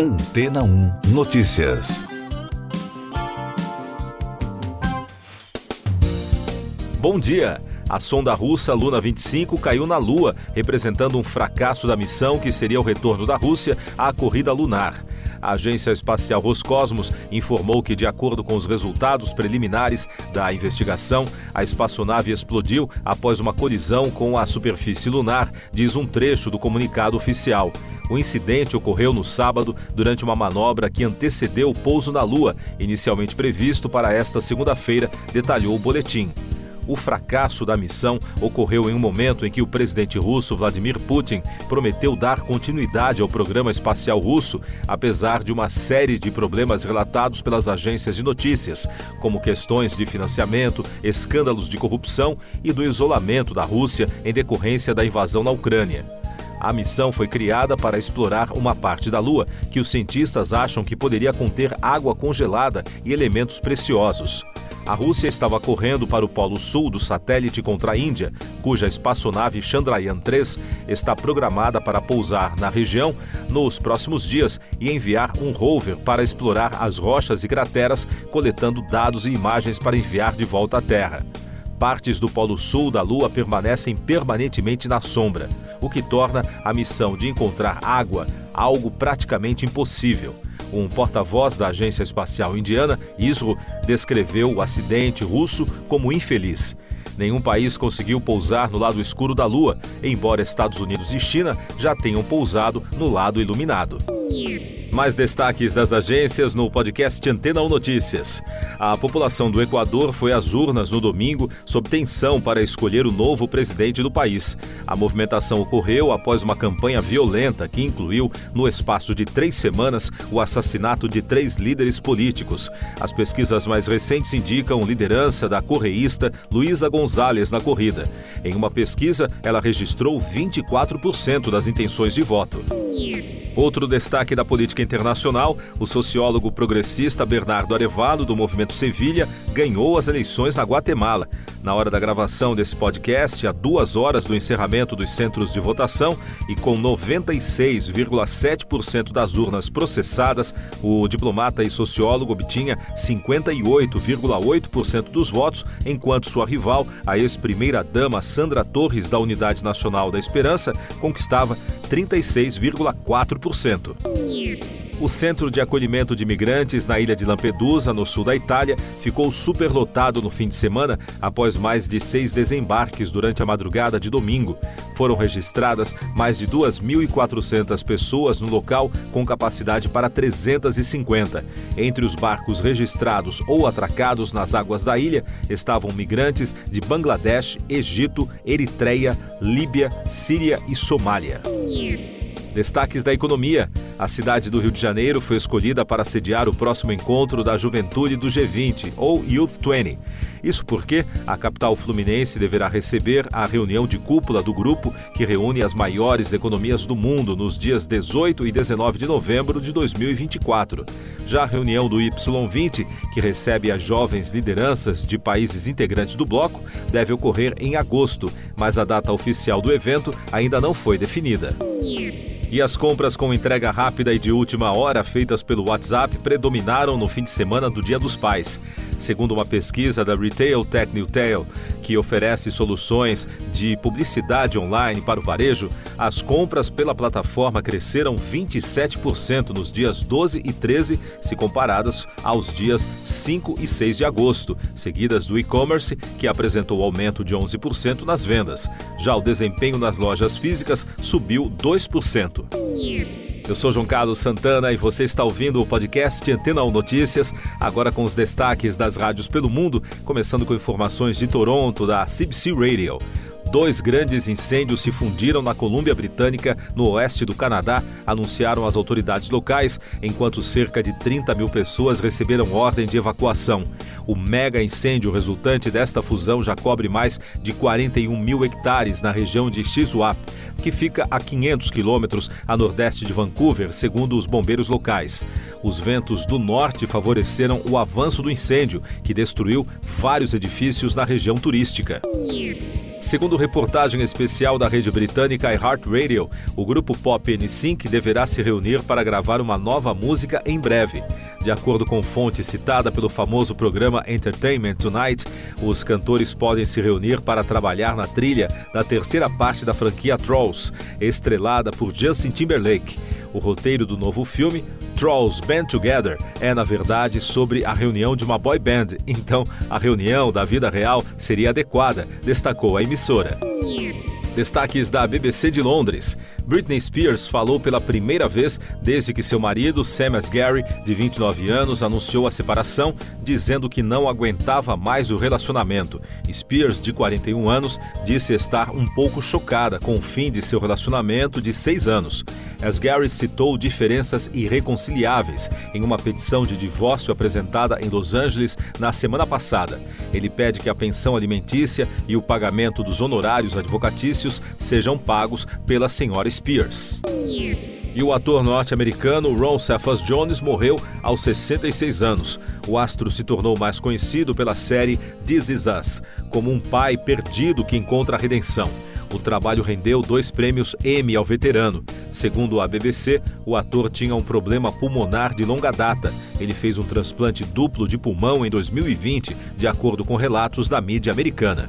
Antena 1 Notícias. Bom dia. A sonda russa Luna 25 caiu na Lua, representando um fracasso da missão que seria o retorno da Rússia à corrida lunar. A Agência Espacial Roscosmos informou que, de acordo com os resultados preliminares da investigação, a espaçonave explodiu após uma colisão com a superfície lunar, diz um trecho do comunicado oficial. O incidente ocorreu no sábado durante uma manobra que antecedeu o pouso na Lua, inicialmente previsto para esta segunda-feira, detalhou o boletim. O fracasso da missão ocorreu em um momento em que o presidente russo Vladimir Putin prometeu dar continuidade ao programa espacial russo, apesar de uma série de problemas relatados pelas agências de notícias, como questões de financiamento, escândalos de corrupção e do isolamento da Rússia em decorrência da invasão na Ucrânia. A missão foi criada para explorar uma parte da Lua que os cientistas acham que poderia conter água congelada e elementos preciosos. A Rússia estava correndo para o polo sul do satélite contra a Índia, cuja espaçonave Chandrayaan-3 está programada para pousar na região nos próximos dias e enviar um rover para explorar as rochas e crateras, coletando dados e imagens para enviar de volta à Terra. Partes do polo sul da Lua permanecem permanentemente na sombra, o que torna a missão de encontrar água algo praticamente impossível. Um porta-voz da Agência Espacial Indiana, ISRO, descreveu o acidente russo como infeliz. Nenhum país conseguiu pousar no lado escuro da Lua, embora Estados Unidos e China já tenham pousado no lado iluminado. Mais destaques das agências no podcast Antena 1 Notícias. A população do Equador foi às urnas no domingo sob tensão para escolher o novo presidente do país. A movimentação ocorreu após uma campanha violenta que incluiu, no espaço de três semanas, o assassinato de três líderes políticos. As pesquisas mais recentes indicam liderança da correísta Luísa Gonzalez na corrida. Em uma pesquisa, ela registrou 24% das intenções de voto. Outro destaque da política internacional, o sociólogo progressista Bernardo Arevalo, do Movimento Sevilha, ganhou as eleições na Guatemala. Na hora da gravação desse podcast, a duas horas do encerramento dos centros de votação e com 96,7% das urnas processadas, o diplomata e sociólogo obtinha 58,8% dos votos, enquanto sua rival, a ex-primeira-dama Sandra Torres, da Unidade Nacional da Esperança, conquistava 36,4%. O centro de acolhimento de imigrantes na ilha de Lampedusa, no sul da Itália, ficou superlotado no fim de semana após mais de seis desembarques durante a madrugada de domingo. Foram registradas mais de 2.400 pessoas no local, com capacidade para 350. Entre os barcos registrados ou atracados nas águas da ilha estavam migrantes de Bangladesh, Egito, Eritreia, Líbia, Síria e Somália. Destaques da economia. A cidade do Rio de Janeiro foi escolhida para sediar o próximo encontro da juventude do G20, ou Youth 20. Isso porque a capital fluminense deverá receber a reunião de cúpula do grupo que reúne as maiores economias do mundo nos dias 18 e 19 de novembro de 2024. Já a reunião do Y20, que recebe as jovens lideranças de países integrantes do bloco, deve ocorrer em agosto, mas a data oficial do evento ainda não foi definida. E as compras com entrega rápida e de última hora feitas pelo WhatsApp predominaram no fim de semana do Dia dos Pais. Segundo uma pesquisa da Retail Tech Newtail, que oferece soluções de publicidade online para o varejo, as compras pela plataforma cresceram 27% nos dias 12 e 13, se comparadas aos dias 5 e 6 de agosto, seguidas do e-commerce, que apresentou aumento de 11% nas vendas. Já o desempenho nas lojas físicas subiu 2%. Eu sou João Carlos Santana e você está ouvindo o podcast Antena 1 Notícias, agora com os destaques das rádios pelo mundo, começando com informações de Toronto, da CBC Radio. Dois grandes incêndios se fundiram na Colômbia Britânica, no oeste do Canadá, anunciaram as autoridades locais, enquanto cerca de 30 mil pessoas receberam ordem de evacuação. O mega incêndio resultante desta fusão já cobre mais de 41 mil hectares na região de Shizwap que fica a 500 quilômetros a nordeste de Vancouver, segundo os bombeiros locais. Os ventos do norte favoreceram o avanço do incêndio, que destruiu vários edifícios na região turística. Segundo reportagem especial da rede britânica iHeartRadio, o grupo pop NSYNC deverá se reunir para gravar uma nova música em breve. De acordo com fonte citada pelo famoso programa Entertainment Tonight, os cantores podem se reunir para trabalhar na trilha da terceira parte da franquia Trolls, estrelada por Justin Timberlake. O roteiro do novo filme, Trolls Band Together, é na verdade sobre a reunião de uma boy band, então a reunião da vida real seria adequada, destacou a emissora. Destaques da BBC de Londres. Britney Spears falou pela primeira vez desde que seu marido, Sam Asghari, de 29 anos, anunciou a separação, dizendo que não aguentava mais o relacionamento. Spears, de 41 anos, disse estar um pouco chocada com o fim de seu relacionamento de seis anos. Asghari citou diferenças irreconciliáveis em uma petição de divórcio apresentada em Los Angeles na semana passada. Ele pede que a pensão alimentícia e o pagamento dos honorários advocatícios sejam pagos pela senhora. E o ator norte-americano Ron Cephas Jones morreu aos 66 anos. O astro se tornou mais conhecido pela série This Is Us, como um pai perdido que encontra a redenção. O trabalho rendeu dois prêmios Emmy ao veterano. Segundo a BBC, o ator tinha um problema pulmonar de longa data. Ele fez um transplante duplo de pulmão em 2020, de acordo com relatos da mídia americana.